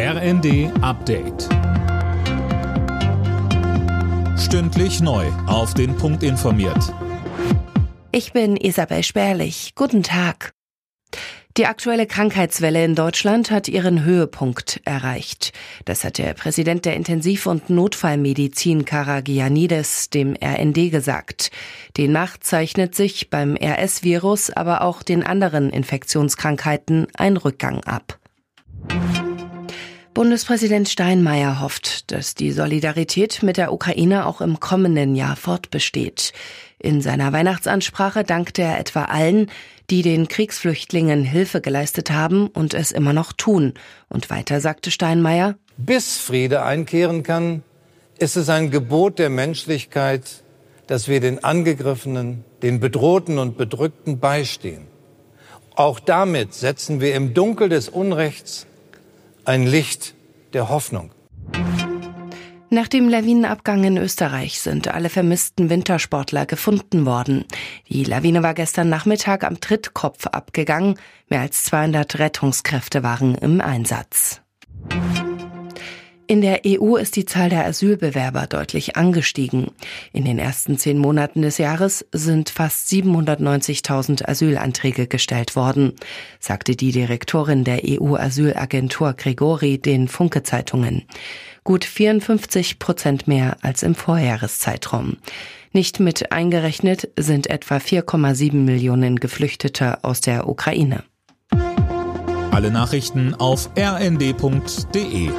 RND Update. Stündlich neu. Auf den Punkt informiert. Ich bin Isabel Spärlich. Guten Tag. Die aktuelle Krankheitswelle in Deutschland hat ihren Höhepunkt erreicht. Das hat der Präsident der Intensiv- und Notfallmedizin Karagianides dem RND gesagt. Demnach zeichnet sich beim RS-Virus, aber auch den anderen Infektionskrankheiten ein Rückgang ab. Bundespräsident Steinmeier hofft, dass die Solidarität mit der Ukraine auch im kommenden Jahr fortbesteht. In seiner Weihnachtsansprache dankte er etwa allen, die den Kriegsflüchtlingen Hilfe geleistet haben und es immer noch tun. Und weiter sagte Steinmeier, bis Friede einkehren kann, ist es ein Gebot der Menschlichkeit, dass wir den Angegriffenen, den Bedrohten und Bedrückten beistehen. Auch damit setzen wir im Dunkel des Unrechts ein Licht der Hoffnung. Nach dem Lawinenabgang in Österreich sind alle vermissten Wintersportler gefunden worden. Die Lawine war gestern Nachmittag am Trittkopf abgegangen. Mehr als 200 Rettungskräfte waren im Einsatz. In der EU ist die Zahl der Asylbewerber deutlich angestiegen. In den ersten zehn Monaten des Jahres sind fast 790.000 Asylanträge gestellt worden, sagte die Direktorin der EU-Asylagentur Gregori den Funke-Zeitungen. Gut 54 Prozent mehr als im Vorjahreszeitraum. Nicht mit eingerechnet sind etwa 4,7 Millionen Geflüchtete aus der Ukraine. Alle Nachrichten auf rnd.de